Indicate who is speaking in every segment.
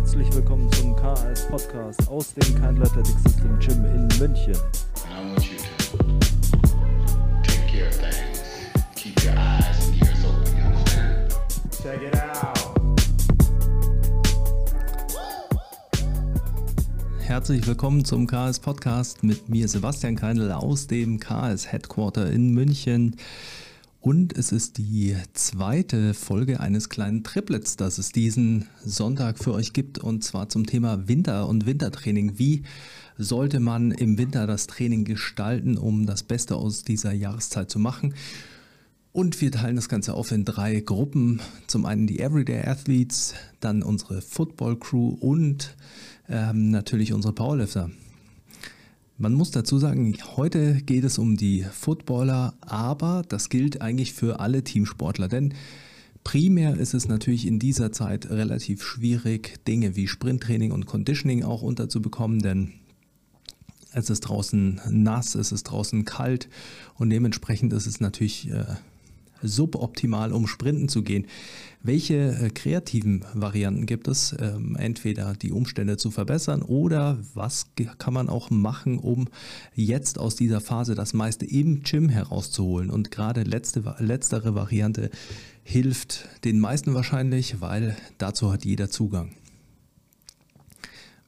Speaker 1: Herzlich willkommen zum KS Podcast aus dem Kind Athletic System Gym in München. Herzlich willkommen zum KS Podcast mit mir Sebastian Keindl aus dem KS Headquarter in München. Und es ist die zweite Folge eines kleinen Triplets, das es diesen Sonntag für euch gibt. Und zwar zum Thema Winter und Wintertraining. Wie sollte man im Winter das Training gestalten, um das Beste aus dieser Jahreszeit zu machen? Und wir teilen das Ganze auf in drei Gruppen. Zum einen die Everyday Athletes, dann unsere Football Crew und ähm, natürlich unsere Powerlifter. Man muss dazu sagen, heute geht es um die Footballer, aber das gilt eigentlich für alle Teamsportler, denn primär ist es natürlich in dieser Zeit relativ schwierig, Dinge wie Sprinttraining und Conditioning auch unterzubekommen, denn es ist draußen nass, es ist draußen kalt und dementsprechend ist es natürlich äh, suboptimal, um sprinten zu gehen. Welche äh, kreativen Varianten gibt es? Ähm, entweder die Umstände zu verbessern oder was kann man auch machen, um jetzt aus dieser Phase das meiste im Gym herauszuholen? Und gerade letzte, letztere Variante hilft den meisten wahrscheinlich, weil dazu hat jeder Zugang.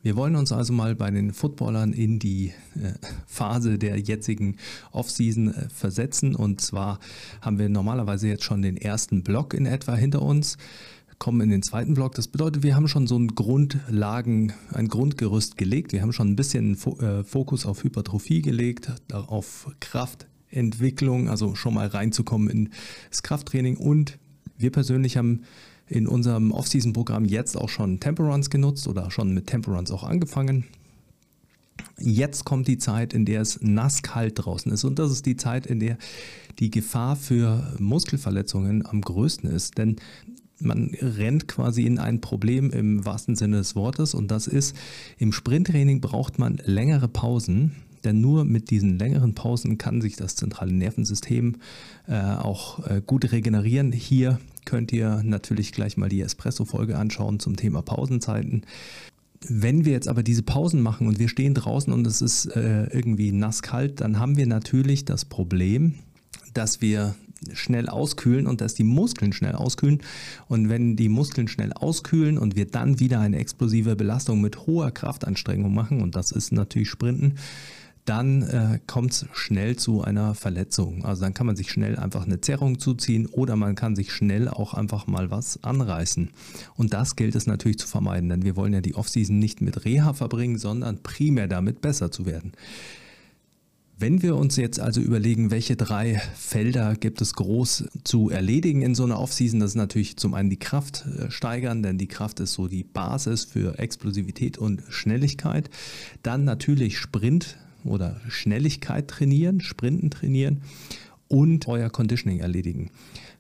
Speaker 1: Wir wollen uns also mal bei den Footballern in die äh, Phase der jetzigen Offseason äh, versetzen. Und zwar haben wir normalerweise jetzt schon den ersten Block in etwa hinter uns, kommen in den zweiten Block. Das bedeutet, wir haben schon so ein Grundlagen, ein Grundgerüst gelegt. Wir haben schon ein bisschen äh, Fokus auf Hypertrophie gelegt, auf Kraftentwicklung, also schon mal reinzukommen ins Krafttraining. Und wir persönlich haben in unserem Off-Season-Programm jetzt auch schon Temperance genutzt oder schon mit Temperance auch angefangen. Jetzt kommt die Zeit, in der es nasskalt draußen ist und das ist die Zeit, in der die Gefahr für Muskelverletzungen am größten ist, denn man rennt quasi in ein Problem im wahrsten Sinne des Wortes und das ist, im Sprinttraining braucht man längere Pausen, denn nur mit diesen längeren Pausen kann sich das zentrale Nervensystem äh, auch äh, gut regenerieren. Hier könnt ihr natürlich gleich mal die Espresso-Folge anschauen zum Thema Pausenzeiten. Wenn wir jetzt aber diese Pausen machen und wir stehen draußen und es ist äh, irgendwie nasskalt, dann haben wir natürlich das Problem, dass wir schnell auskühlen und dass die Muskeln schnell auskühlen. Und wenn die Muskeln schnell auskühlen und wir dann wieder eine explosive Belastung mit hoher Kraftanstrengung machen, und das ist natürlich Sprinten, dann äh, kommt es schnell zu einer Verletzung. Also dann kann man sich schnell einfach eine Zerrung zuziehen oder man kann sich schnell auch einfach mal was anreißen. Und das gilt es natürlich zu vermeiden, denn wir wollen ja die Offseason nicht mit Reha verbringen, sondern primär damit besser zu werden. Wenn wir uns jetzt also überlegen, welche drei Felder gibt es groß zu erledigen in so einer Offseason, das ist natürlich zum einen die Kraft äh, steigern, denn die Kraft ist so die Basis für Explosivität und Schnelligkeit. Dann natürlich Sprint oder Schnelligkeit trainieren, Sprinten trainieren und euer Conditioning erledigen.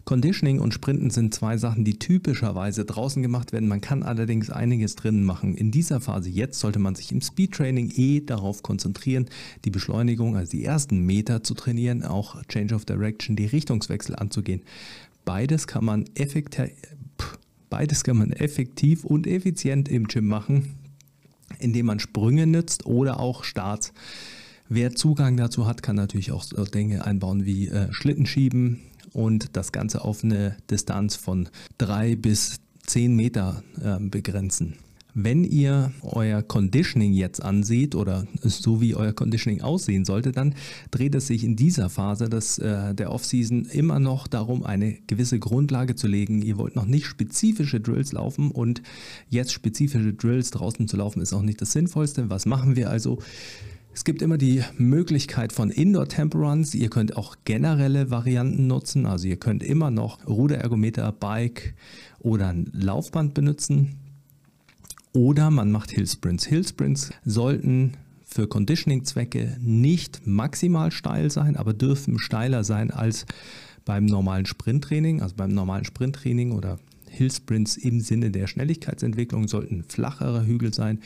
Speaker 1: Conditioning und Sprinten sind zwei Sachen, die typischerweise draußen gemacht werden. Man kann allerdings einiges drinnen machen. In dieser Phase jetzt sollte man sich im Speedtraining eh darauf konzentrieren, die Beschleunigung, also die ersten Meter zu trainieren, auch Change of Direction, die Richtungswechsel anzugehen. Beides kann man effektiv, beides kann man effektiv und effizient im Gym machen indem man Sprünge nützt oder auch Starts. Wer Zugang dazu hat, kann natürlich auch Dinge einbauen wie äh, Schlittenschieben und das Ganze auf eine Distanz von drei bis zehn Meter äh, begrenzen. Wenn ihr euer Conditioning jetzt ansieht oder so wie euer Conditioning aussehen sollte, dann dreht es sich in dieser Phase des, äh, der Offseason immer noch darum, eine gewisse Grundlage zu legen. Ihr wollt noch nicht spezifische Drills laufen und jetzt spezifische Drills draußen zu laufen ist auch nicht das Sinnvollste. Was machen wir also? Es gibt immer die Möglichkeit von Indoor Temperance. Ihr könnt auch generelle Varianten nutzen. Also ihr könnt immer noch Ruderergometer, Bike oder ein Laufband benutzen. Oder man macht Hillsprints. Hillsprints sollten für Conditioning-Zwecke nicht maximal steil sein, aber dürfen steiler sein als beim normalen Sprinttraining. Also beim normalen Sprinttraining oder Hillsprints im Sinne der Schnelligkeitsentwicklung sollten flachere Hügel sein.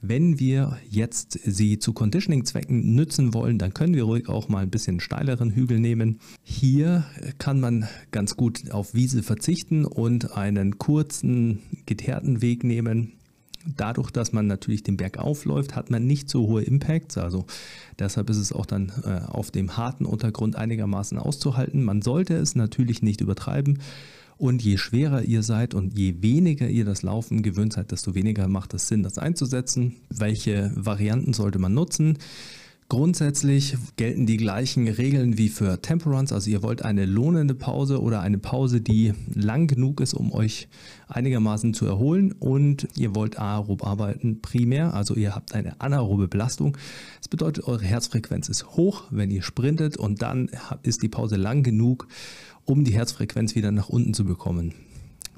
Speaker 1: Wenn wir jetzt sie zu Conditioning-Zwecken nützen wollen, dann können wir ruhig auch mal ein bisschen steileren Hügel nehmen. Hier kann man ganz gut auf Wiese verzichten und einen kurzen, geteerten Weg nehmen Dadurch, dass man natürlich den Berg aufläuft, hat man nicht so hohe Impacts. Also deshalb ist es auch dann äh, auf dem harten Untergrund einigermaßen auszuhalten. Man sollte es natürlich nicht übertreiben. Und je schwerer ihr seid und je weniger ihr das Laufen gewöhnt seid, desto weniger macht es Sinn, das einzusetzen. Welche Varianten sollte man nutzen? Grundsätzlich gelten die gleichen Regeln wie für Temperance. Also ihr wollt eine lohnende Pause oder eine Pause, die lang genug ist, um euch einigermaßen zu erholen. Und ihr wollt aerob arbeiten primär. Also ihr habt eine anaerobe Belastung. Das bedeutet, eure Herzfrequenz ist hoch, wenn ihr sprintet. Und dann ist die Pause lang genug, um die Herzfrequenz wieder nach unten zu bekommen.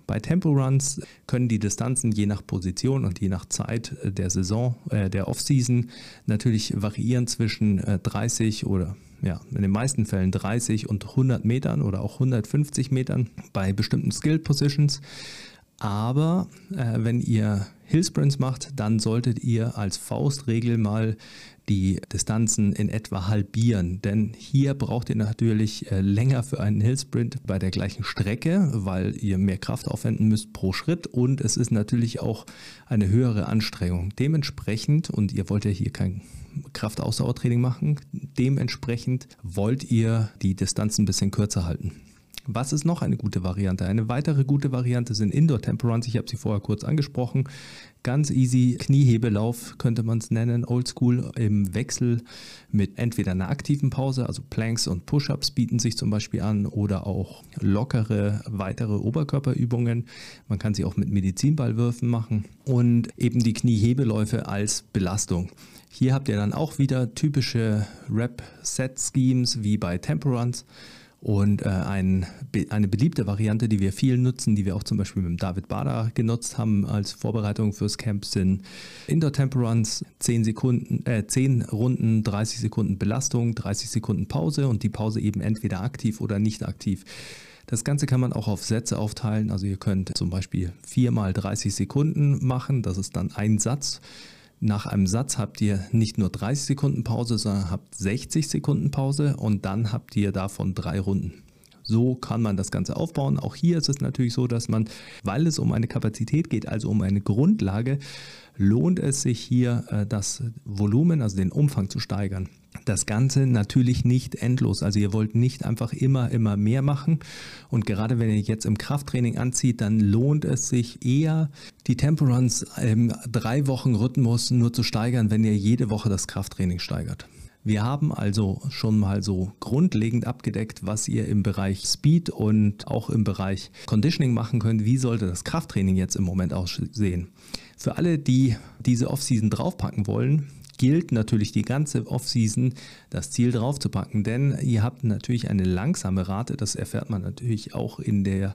Speaker 1: Bei Tempo Runs können die Distanzen je nach Position und je nach Zeit der Saison, äh, der Offseason natürlich variieren zwischen äh, 30 oder ja, in den meisten Fällen 30 und 100 Metern oder auch 150 Metern bei bestimmten Skill Positions. Aber äh, wenn ihr Hillsprints macht, dann solltet ihr als Faustregel mal die Distanzen in etwa halbieren. Denn hier braucht ihr natürlich äh, länger für einen Hillsprint bei der gleichen Strecke, weil ihr mehr Kraft aufwenden müsst pro Schritt und es ist natürlich auch eine höhere Anstrengung. Dementsprechend, und ihr wollt ja hier kein Kraftausdauertraining machen, dementsprechend wollt ihr die Distanzen ein bisschen kürzer halten. Was ist noch eine gute Variante? Eine weitere gute Variante sind Indoor Temperance. Ich habe sie vorher kurz angesprochen. Ganz easy Kniehebelauf könnte man es nennen, oldschool im Wechsel mit entweder einer aktiven Pause, also Planks und Push-ups bieten sich zum Beispiel an oder auch lockere weitere Oberkörperübungen. Man kann sie auch mit Medizinballwürfen machen und eben die Kniehebeläufe als Belastung. Hier habt ihr dann auch wieder typische Rap-Set-Schemes wie bei Temperance. Und äh, ein, eine beliebte Variante, die wir viel nutzen, die wir auch zum Beispiel mit David Bader genutzt haben als Vorbereitung fürs Camp, sind Indoor Temperance, 10, Sekunden, äh, 10 Runden, 30 Sekunden Belastung, 30 Sekunden Pause und die Pause eben entweder aktiv oder nicht aktiv. Das Ganze kann man auch auf Sätze aufteilen. Also ihr könnt zum Beispiel 4 mal 30 Sekunden machen. Das ist dann ein Satz. Nach einem Satz habt ihr nicht nur 30 Sekunden Pause, sondern habt 60 Sekunden Pause und dann habt ihr davon drei Runden. So kann man das Ganze aufbauen. Auch hier ist es natürlich so, dass man, weil es um eine Kapazität geht, also um eine Grundlage, lohnt es sich hier äh, das Volumen, also den Umfang zu steigern. Das Ganze natürlich nicht endlos. Also ihr wollt nicht einfach immer, immer mehr machen. Und gerade wenn ihr jetzt im Krafttraining anzieht, dann lohnt es sich eher, die Temporuns im drei Wochen Rhythmus nur zu steigern, wenn ihr jede Woche das Krafttraining steigert. Wir haben also schon mal so grundlegend abgedeckt, was ihr im Bereich Speed und auch im Bereich Conditioning machen könnt. Wie sollte das Krafttraining jetzt im Moment aussehen? Für alle, die diese Offseason draufpacken wollen, gilt natürlich die ganze Offseason das Ziel draufzupacken, denn ihr habt natürlich eine langsame Rate, das erfährt man natürlich auch in der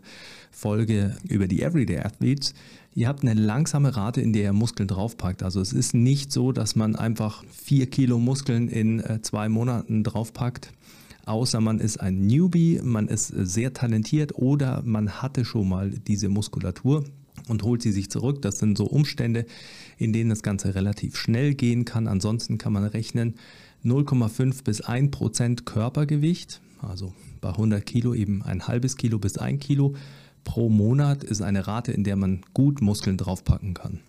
Speaker 1: Folge über die Everyday Athletes. Ihr habt eine langsame Rate, in der ihr Muskeln draufpackt. Also es ist nicht so, dass man einfach vier Kilo Muskeln in äh, zwei Monaten draufpackt außer man ist ein Newbie, man ist sehr talentiert oder man hatte schon mal diese Muskulatur und holt sie sich zurück. Das sind so Umstände, in denen das Ganze relativ schnell gehen kann. Ansonsten kann man rechnen 0,5 bis 1 Prozent Körpergewicht, also bei 100 Kilo eben ein halbes Kilo bis ein Kilo pro Monat ist eine Rate, in der man gut Muskeln draufpacken kann.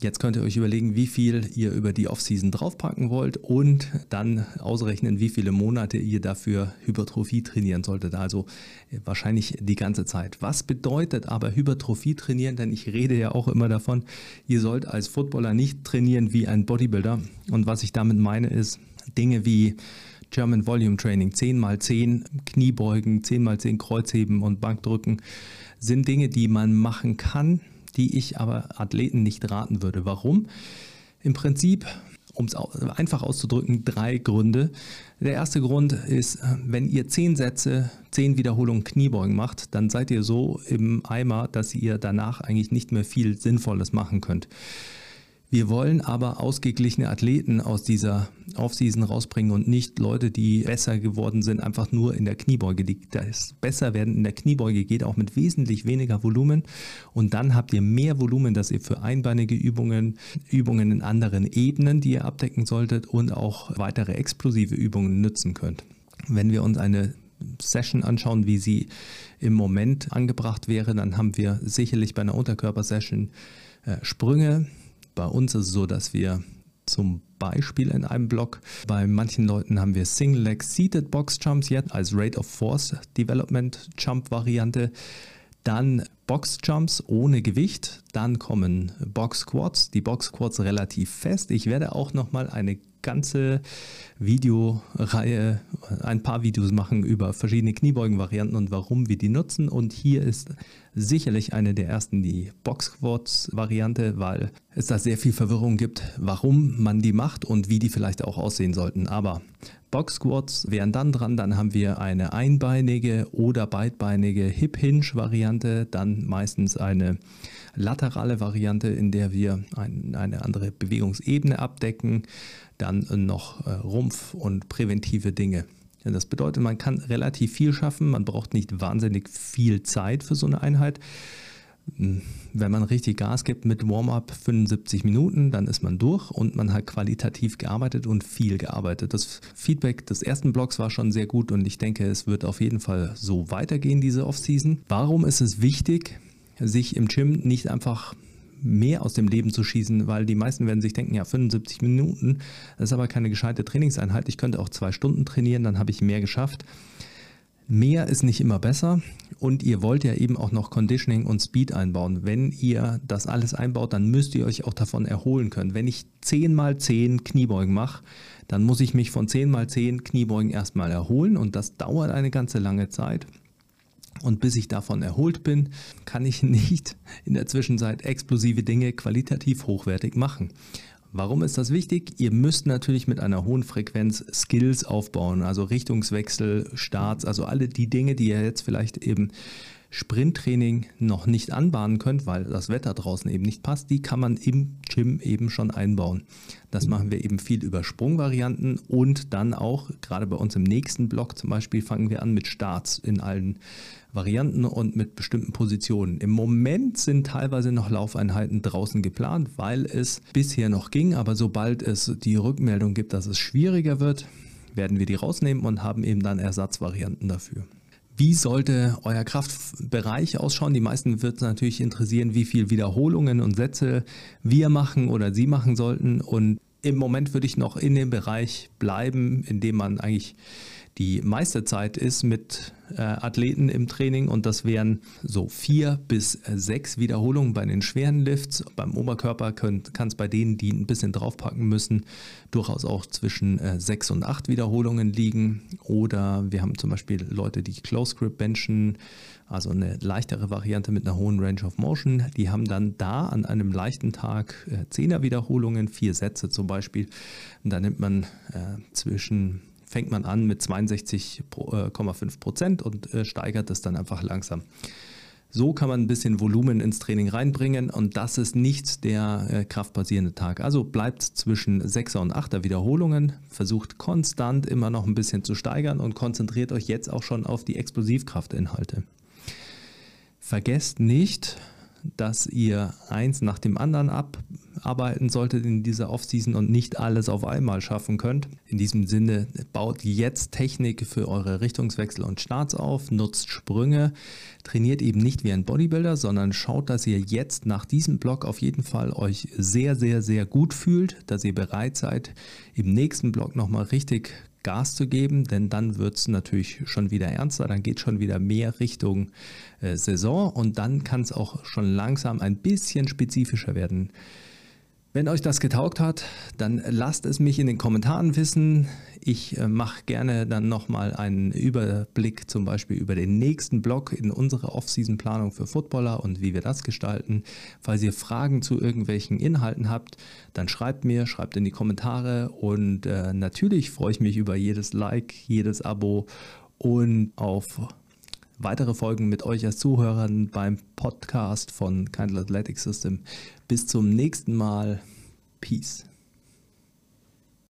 Speaker 1: Jetzt könnt ihr euch überlegen, wie viel ihr über die Offseason draufpacken wollt und dann ausrechnen, wie viele Monate ihr dafür Hypertrophie trainieren solltet. Also äh, wahrscheinlich die ganze Zeit. Was bedeutet aber Hypertrophie trainieren? Denn ich rede ja auch immer davon, ihr sollt als Footballer nicht trainieren wie ein Bodybuilder. Und was ich damit meine ist, Dinge wie German Volume Training, 10 x 10 Kniebeugen, 10 x 10 Kreuzheben und Bankdrücken sind Dinge, die man machen kann, die ich aber Athleten nicht raten würde. Warum? Im Prinzip, um es einfach auszudrücken, drei Gründe. Der erste Grund ist, wenn ihr zehn Sätze, zehn Wiederholungen Kniebeugen macht, dann seid ihr so im Eimer, dass ihr danach eigentlich nicht mehr viel Sinnvolles machen könnt. Wir wollen aber ausgeglichene Athleten aus dieser Offseason rausbringen und nicht Leute, die besser geworden sind, einfach nur in der Kniebeuge. Das besser werden in der Kniebeuge geht auch mit wesentlich weniger Volumen und dann habt ihr mehr Volumen, dass ihr für einbeinige Übungen, Übungen in anderen Ebenen, die ihr abdecken solltet und auch weitere explosive Übungen nutzen könnt. Wenn wir uns eine Session anschauen, wie sie im Moment angebracht wäre, dann haben wir sicherlich bei einer Unterkörpersession äh, Sprünge, Bei uns ist es so, dass wir zum Beispiel in einem Block. Bei manchen Leuten haben wir Single Leg Seated Box Jumps jetzt als Rate of Force Development Jump Variante. Dann Box Jumps ohne Gewicht. Dann kommen Box Squats. Die Box Squats relativ fest. Ich werde auch nochmal eine ganze Videoreihe, ein paar Videos machen über verschiedene Kniebeugen-Varianten und warum wir die nutzen. Und hier ist sicherlich eine der ersten die Box Squats Variante, weil es da sehr viel Verwirrung gibt, warum man die macht und wie die vielleicht auch aussehen sollten. Aber Box Squats wären dann dran, dann haben wir eine einbeinige oder beidbeinige Hip Hinge Variante, dann meistens eine laterale Variante, in der wir ein, eine andere Bewegungsebene abdecken, dann noch äh, Rumpf und präventive Dinge. Das bedeutet, man kann relativ viel schaffen, man braucht nicht wahnsinnig viel Zeit für so eine Einheit. Hm, wenn man richtig Gas gibt mit Warm-up 75 Minuten, dann ist man durch und man hat qualitativ gearbeitet und viel gearbeitet. Das Feedback des ersten Blogs war schon sehr gut und ich denke, es wird auf jeden Fall so weitergehen, diese Off-Season. Warum ist es wichtig, sich im Gym nicht einfach mehr aus dem Leben zu schießen, weil die meisten werden sich denken, ja, 75 Minuten, das ist aber keine gescheite Trainingseinheit. Ich könnte auch zwei Stunden trainieren, dann habe ich mehr geschafft. Mehr ist nicht immer besser und ihr wollt ja eben auch noch Conditioning und Speed einbauen. Wenn ihr das alles einbaut, dann müsst ihr euch auch davon erholen können. Wenn ich 10 mal 10 Kniebeugen mache, dann muss ich mich von 10 mal 10 Kniebeugen erstmal erholen und das dauert eine ganze lange Zeit. Und bis ich davon erholt bin, kann ich nicht in der Zwischenzeit explosive Dinge qualitativ hochwertig machen. Warum ist das wichtig? Ihr müsst natürlich mit einer hohen Frequenz Skills aufbauen, also Richtungswechsel, Starts, also alle die Dinge, die ihr jetzt vielleicht eben Sprinttraining noch nicht anbahnen könnt, weil das Wetter draußen eben nicht passt, die kann man im Gym eben schon einbauen. Das machen wir eben viel über Sprungvarianten und dann auch, gerade bei uns im nächsten Block zum Beispiel, fangen wir an mit Starts in allen Varianten und mit bestimmten Positionen. Im Moment sind teilweise noch Laufeinheiten draußen geplant, weil es bisher noch ging, aber sobald es die Rückmeldung gibt, dass es schwieriger wird, werden wir die rausnehmen und haben eben dann Ersatzvarianten dafür. Wie sollte euer Kraftbereich ausschauen? Die meisten wird es natürlich interessieren, wie viel Wiederholungen und Sätze wir machen oder Sie machen sollten. Und im Moment würde ich noch in dem Bereich bleiben, in dem man eigentlich die meiste Zeit ist mit äh, Athleten im Training und das wären so vier bis sechs Wiederholungen bei den schweren Lifts. Beim Oberkörper kann es bei denen, die ein bisschen draufpacken müssen, durchaus auch zwischen äh, sechs und acht Wiederholungen liegen. Oder wir haben zum Beispiel Leute, die Close Grip benchen, also eine leichtere Variante mit einer hohen Range of Motion. Die haben dann da an einem leichten Tag äh, Zehner Wiederholungen, vier Sätze zum Beispiel. Und da nimmt man äh, zwischen fängt man an mit 62,5 äh, Prozent und äh, steigert es dann einfach langsam. So kann man ein bisschen Volumen ins Training reinbringen und das ist nicht der äh, kraftbasierende Tag. Also bleibt zwischen 6er und 8er Wiederholungen, versucht konstant immer noch ein bisschen zu steigern und konzentriert euch jetzt auch schon auf die Explosivkraftinhalte. Vergesst nicht, dass ihr eins nach dem anderen abarbeiten solltet in dieser Offseason und nicht alles auf einmal schaffen könnt. In diesem Sinne baut jetzt Technik für eure Richtungswechsel und Starts auf, nutzt Sprünge, trainiert eben nicht wie ein Bodybuilder, sondern schaut, dass ihr jetzt nach diesem Block auf jeden Fall euch sehr, sehr, sehr gut fühlt, dass ihr bereit seid, im nächsten Block nochmal richtig Gas zu geben, denn dann wird es natürlich schon wieder ernster, dann geht schon wieder mehr Richtung äh, Saison und dann kann es auch schon langsam ein bisschen spezifischer werden. Wenn euch das getaugt hat, dann lasst es mich in den Kommentaren wissen. Ich äh, mache gerne dann nochmal einen Überblick zum Beispiel über den nächsten Blog in unserer Off-Season-Planung für Footballer und wie wir das gestalten. Falls ihr Fragen zu irgendwelchen Inhalten habt, dann schreibt mir, schreibt in die Kommentare und äh, natürlich freue ich mich über jedes Like, jedes Abo und auf weitere Folgen mit euch als Zuhörern beim Podcast von Kindle Athletic System. Bis zum nächsten Mal. Peace.